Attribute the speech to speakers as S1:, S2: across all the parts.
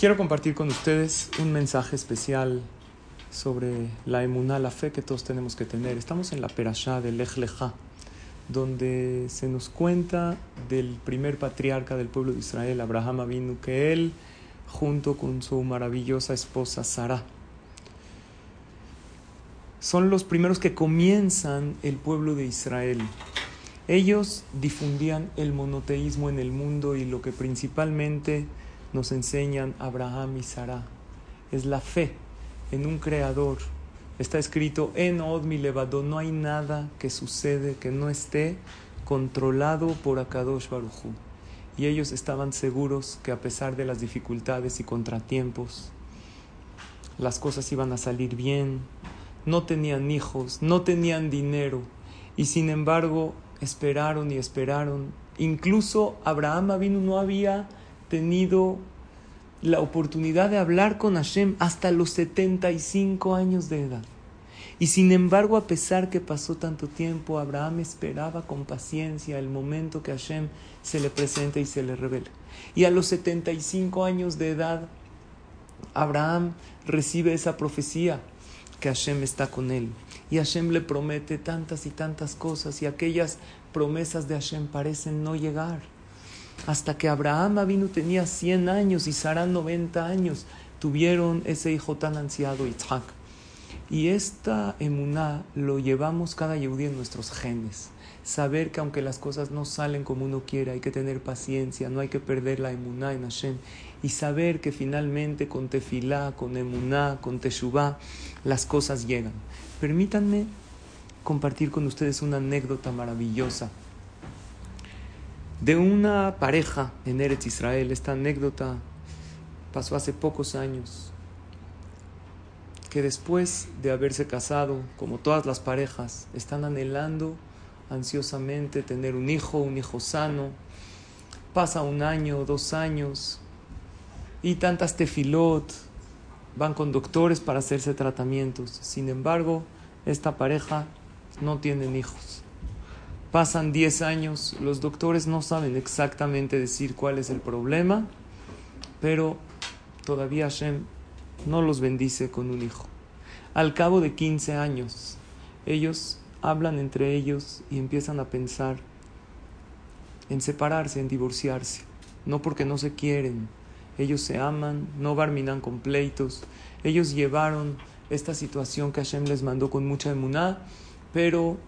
S1: Quiero compartir con ustedes un mensaje especial sobre la emuná, la fe que todos tenemos que tener. Estamos en la perashá del Lech donde se nos cuenta del primer patriarca del pueblo de Israel, Abraham Avinu, que él, junto con su maravillosa esposa Sara, son los primeros que comienzan el pueblo de Israel. Ellos difundían el monoteísmo en el mundo y lo que principalmente nos enseñan Abraham y Sara es la fe en un creador. Está escrito en Od mi levado, no hay nada que sucede que no esté controlado por Akadosh Baruchu. Y ellos estaban seguros que a pesar de las dificultades y contratiempos, las cosas iban a salir bien, no tenían hijos, no tenían dinero, y sin embargo esperaron y esperaron. Incluso Abraham Avinu no había tenido la oportunidad de hablar con Hashem hasta los 75 años de edad. Y sin embargo, a pesar que pasó tanto tiempo, Abraham esperaba con paciencia el momento que Hashem se le presente y se le revele. Y a los 75 años de edad, Abraham recibe esa profecía que Hashem está con él. Y Hashem le promete tantas y tantas cosas y aquellas promesas de Hashem parecen no llegar. Hasta que Abraham vino tenía 100 años y Sara 90 años, tuvieron ese hijo tan ansiado, Yitzhak. Y esta emuná lo llevamos cada yehudí en nuestros genes. Saber que aunque las cosas no salen como uno quiere, hay que tener paciencia, no hay que perder la emuná en Hashem. Y saber que finalmente con tefilá, con emuná, con teshuvá, las cosas llegan. Permítanme compartir con ustedes una anécdota maravillosa de una pareja en Eretz Israel. Esta anécdota pasó hace pocos años, que después de haberse casado, como todas las parejas, están anhelando ansiosamente tener un hijo, un hijo sano. Pasa un año, dos años, y tantas tefilot, van con doctores para hacerse tratamientos. Sin embargo, esta pareja no tienen hijos. Pasan 10 años, los doctores no saben exactamente decir cuál es el problema, pero todavía Hashem no los bendice con un hijo. Al cabo de 15 años, ellos hablan entre ellos y empiezan a pensar en separarse, en divorciarse, no porque no se quieren, ellos se aman, no barminan con pleitos, ellos llevaron esta situación que Hashem les mandó con mucha emuná, pero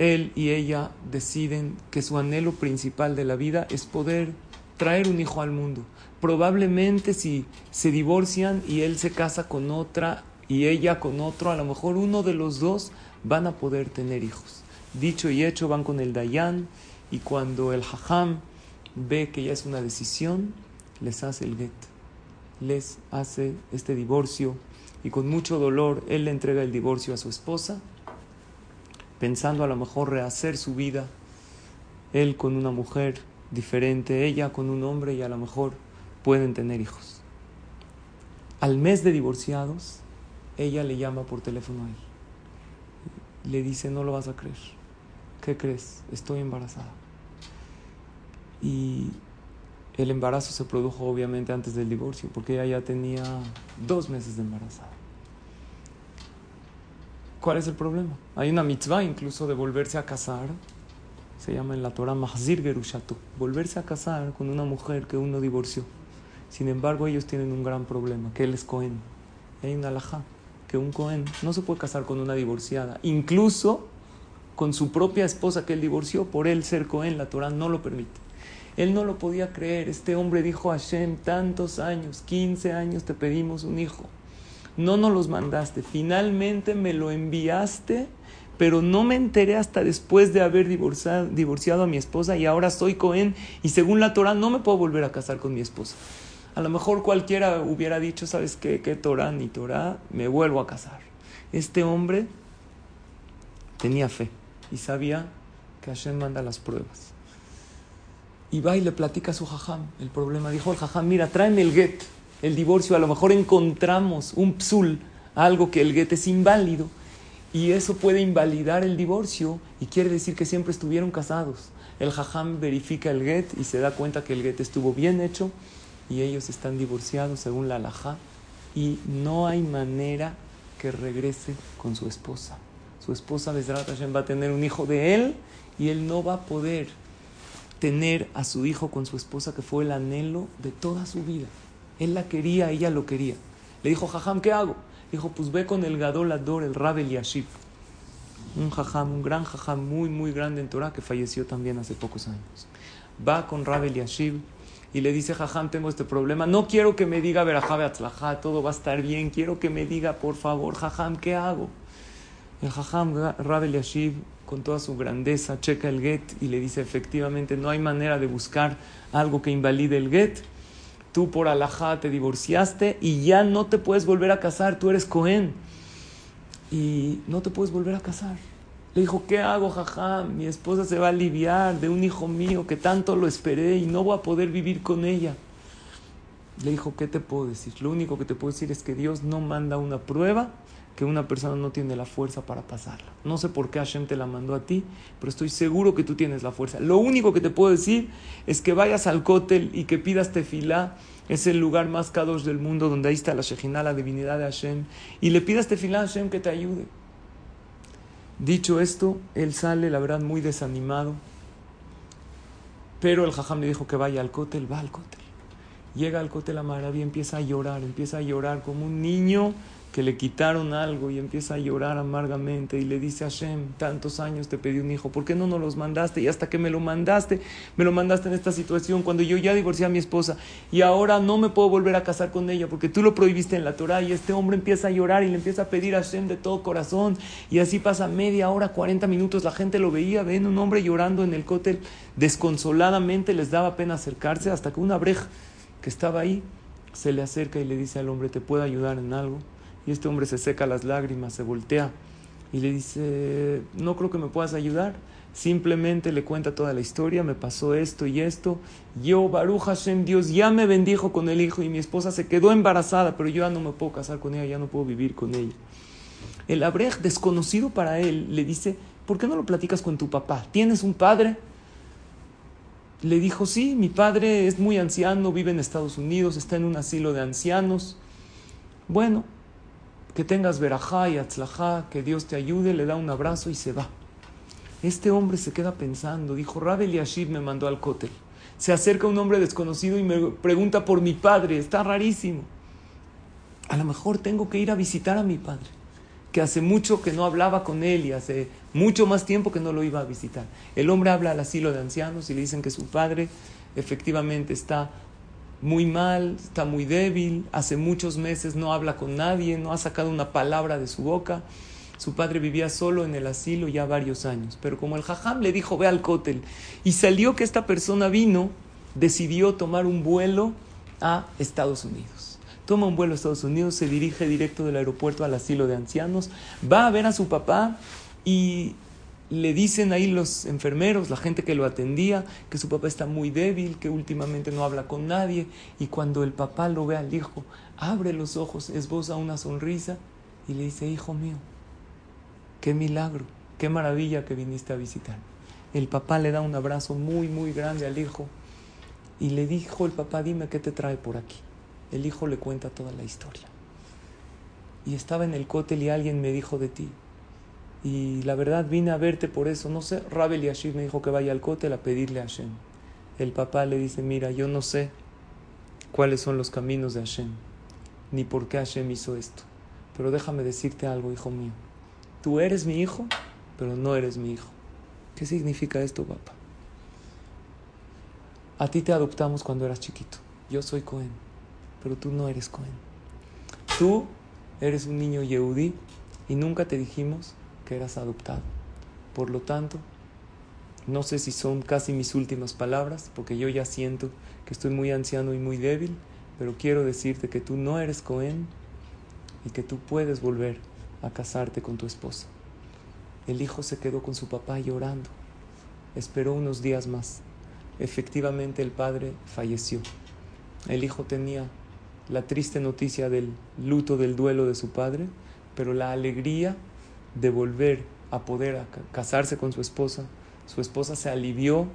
S1: él y ella deciden que su anhelo principal de la vida es poder traer un hijo al mundo. Probablemente si se divorcian y él se casa con otra y ella con otro, a lo mejor uno de los dos van a poder tener hijos. Dicho y hecho, van con el Dayan y cuando el Hajam ve que ya es una decisión, les hace el get, les hace este divorcio y con mucho dolor él le entrega el divorcio a su esposa pensando a lo mejor rehacer su vida, él con una mujer diferente, ella con un hombre y a lo mejor pueden tener hijos. Al mes de divorciados, ella le llama por teléfono a él. Le dice, no lo vas a creer. ¿Qué crees? Estoy embarazada. Y el embarazo se produjo obviamente antes del divorcio, porque ella ya tenía dos meses de embarazada. ¿Cuál es el problema? Hay una mitzvah incluso de volverse a casar. Se llama en la Torah Mahzir Gerushatu. Volverse a casar con una mujer que uno divorció. Sin embargo, ellos tienen un gran problema, que él es Cohen. Hay una alajá, que un Cohen no se puede casar con una divorciada. Incluso con su propia esposa que él divorció, por él ser Cohen, la Torah no lo permite. Él no lo podía creer. Este hombre dijo a Hashem, tantos años, 15 años te pedimos un hijo no nos los mandaste, finalmente me lo enviaste, pero no me enteré hasta después de haber divorciado, a mi esposa y ahora soy Cohen y según la Torah no me puedo volver a casar con mi esposa. A lo mejor cualquiera hubiera dicho, ¿sabes qué? ¿Qué Torah ni Torah? Me vuelvo a casar. Este hombre tenía fe y sabía que Hashem manda las pruebas. Y va y le platica a su jajam el problema. Dijo el jajam, mira, tráeme el get el divorcio, a lo mejor encontramos un psul, algo que el get es inválido, y eso puede invalidar el divorcio y quiere decir que siempre estuvieron casados. El jajam verifica el get y se da cuenta que el get estuvo bien hecho y ellos están divorciados según la alajá y no hay manera que regrese con su esposa. Su esposa Bezrat Hashem va a tener un hijo de él y él no va a poder tener a su hijo con su esposa que fue el anhelo de toda su vida. Él la quería, ella lo quería. Le dijo, Jajam, ¿qué hago? Dijo, pues ve con el Gadol Ador, el Rabel. Un jajam, un gran jajam muy, muy grande en Torah que falleció también hace pocos años. Va con Rabel Yashib y le dice, Jajam, tengo este problema. No quiero que me diga Verajabe Atzlajá, todo va a estar bien. Quiero que me diga, por favor, Jajam, ¿qué hago? El Jajam Rabel Yashib, con toda su grandeza, checa el get y le dice, efectivamente, no hay manera de buscar algo que invalide el get tú por alajá te divorciaste y ya no te puedes volver a casar, tú eres Cohen y no te puedes volver a casar. Le dijo, ¿qué hago, jaja? Mi esposa se va a aliviar de un hijo mío que tanto lo esperé y no voy a poder vivir con ella. Le dijo, ¿qué te puedo decir? Lo único que te puedo decir es que Dios no manda una prueba que una persona no tiene la fuerza para pasarla. No sé por qué Hashem te la mandó a ti, pero estoy seguro que tú tienes la fuerza. Lo único que te puedo decir es que vayas al cótel y que pidas tefilá. Es el lugar más kadosh del mundo donde ahí está la Shejinah, la divinidad de Hashem. Y le pidas tefilá a Hashem que te ayude. Dicho esto, él sale, la verdad, muy desanimado. Pero el jajam le dijo que vaya al cótel, va al cótel. Llega al cótel a Maravilla, empieza a llorar, empieza a llorar como un niño que le quitaron algo y empieza a llorar amargamente y le dice a Hashem, tantos años te pedí un hijo, ¿por qué no nos los mandaste? Y hasta que me lo mandaste, me lo mandaste en esta situación, cuando yo ya divorcié a mi esposa y ahora no me puedo volver a casar con ella porque tú lo prohibiste en la Torah y este hombre empieza a llorar y le empieza a pedir a Hashem de todo corazón y así pasa media hora, 40 minutos, la gente lo veía, ven un hombre llorando en el cótel, desconsoladamente les daba pena acercarse hasta que una breja que estaba ahí se le acerca y le dice al hombre, ¿te puedo ayudar en algo? Y este hombre se seca las lágrimas, se voltea y le dice, no creo que me puedas ayudar. Simplemente le cuenta toda la historia, me pasó esto y esto. Yo, Baruch Hashem, Dios ya me bendijo con el hijo y mi esposa se quedó embarazada, pero yo ya no me puedo casar con ella, ya no puedo vivir con ella. El Abrej, desconocido para él, le dice, ¿por qué no lo platicas con tu papá? ¿Tienes un padre? Le dijo, sí, mi padre es muy anciano, vive en Estados Unidos, está en un asilo de ancianos. Bueno, que tengas verajá y atzlajá, que Dios te ayude, le da un abrazo y se va. Este hombre se queda pensando, dijo, Rabel Yashib me mandó al cótel. Se acerca un hombre desconocido y me pregunta por mi padre, está rarísimo. A lo mejor tengo que ir a visitar a mi padre, que hace mucho que no hablaba con él y hace mucho más tiempo que no lo iba a visitar. El hombre habla al asilo de ancianos y le dicen que su padre efectivamente está muy mal, está muy débil, hace muchos meses no habla con nadie, no ha sacado una palabra de su boca. Su padre vivía solo en el asilo ya varios años. Pero como el jajam le dijo, ve al cótel, y salió que esta persona vino, decidió tomar un vuelo a Estados Unidos. Toma un vuelo a Estados Unidos, se dirige directo del aeropuerto al asilo de ancianos, va a ver a su papá y le dicen ahí los enfermeros, la gente que lo atendía, que su papá está muy débil, que últimamente no habla con nadie. Y cuando el papá lo ve al hijo, abre los ojos, esboza una sonrisa y le dice, hijo mío, qué milagro, qué maravilla que viniste a visitar. El papá le da un abrazo muy, muy grande al hijo y le dijo el papá, dime qué te trae por aquí. El hijo le cuenta toda la historia. Y estaba en el cótel y alguien me dijo de ti, y la verdad vine a verte por eso. No sé, Rabel Yashib me dijo que vaya al cótel a pedirle a Hashem. El papá le dice, mira, yo no sé cuáles son los caminos de Hashem, ni por qué Hashem hizo esto. Pero déjame decirte algo, hijo mío. Tú eres mi hijo, pero no eres mi hijo. ¿Qué significa esto, papá? A ti te adoptamos cuando eras chiquito. Yo soy Cohen, pero tú no eres Cohen. Tú eres un niño Yehudí y nunca te dijimos eras adoptado. Por lo tanto, no sé si son casi mis últimas palabras, porque yo ya siento que estoy muy anciano y muy débil, pero quiero decirte que tú no eres Cohen y que tú puedes volver a casarte con tu esposa. El hijo se quedó con su papá llorando. Esperó unos días más. Efectivamente el padre falleció. El hijo tenía la triste noticia del luto del duelo de su padre, pero la alegría de volver a poder casarse con su esposa, su esposa se alivió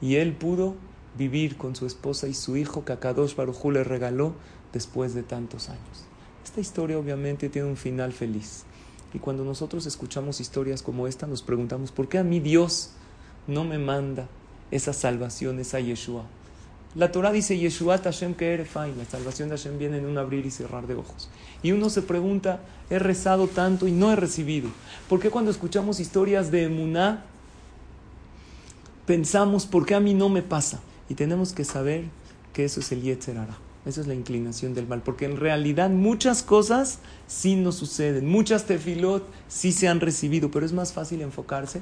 S1: y él pudo vivir con su esposa y su hijo que a Kadosh Baruj le regaló después de tantos años. Esta historia obviamente tiene un final feliz. Y cuando nosotros escuchamos historias como esta, nos preguntamos, ¿por qué a mí Dios no me manda esa salvación, esa Yeshua? La Torah dice Yeshua Hashem que la salvación de Hashem viene en un abrir y cerrar de ojos. Y uno se pregunta, he rezado tanto y no he recibido. ¿Por qué cuando escuchamos historias de Emuná pensamos, ¿por qué a mí no me pasa? Y tenemos que saber que eso es el Yetzer Esa es la inclinación del mal, porque en realidad muchas cosas sí nos suceden, muchas tefilot sí se han recibido, pero es más fácil enfocarse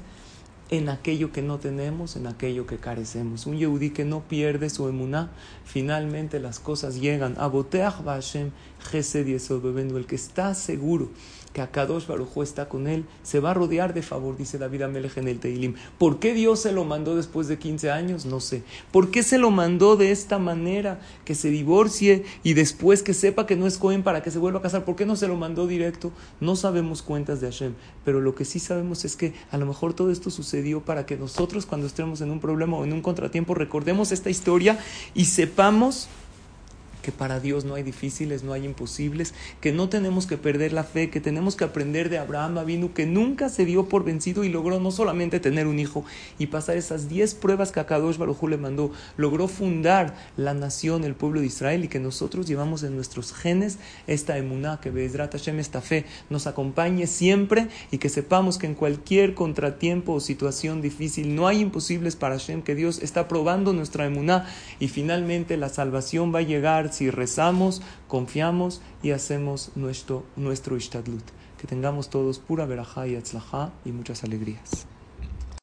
S1: en aquello que no tenemos, en aquello que carecemos. Un yehudí que no pierde su emuná, finalmente las cosas llegan. A Boteach Hashem Gesed el que está seguro que Akadosh Baruj está con él, se va a rodear de favor, dice David Amelech en el Teilim. ¿Por qué Dios se lo mandó después de 15 años? No sé. ¿Por qué se lo mandó de esta manera? Que se divorcie y después que sepa que no es Cohen para que se vuelva a casar. ¿Por qué no se lo mandó directo? No sabemos cuentas de Hashem, pero lo que sí sabemos es que a lo mejor todo esto sucedió para que nosotros cuando estemos en un problema o en un contratiempo recordemos esta historia y sepamos que para Dios no hay difíciles, no hay imposibles, que no tenemos que perder la fe, que tenemos que aprender de Abraham Avinu, que nunca se dio por vencido y logró no solamente tener un hijo y pasar esas diez pruebas que Akadosh Baruj le mandó, logró fundar la nación, el pueblo de Israel y que nosotros llevamos en nuestros genes esta emuná, que Bezrat Hashem, esta fe, nos acompañe siempre y que sepamos que en cualquier contratiempo o situación difícil no hay imposibles para Hashem, que Dios está probando nuestra emuná y finalmente la salvación va a llegar si rezamos, confiamos y hacemos nuestro, nuestro ishtadlut. Que tengamos todos pura verajá y atzlajá y muchas alegrías.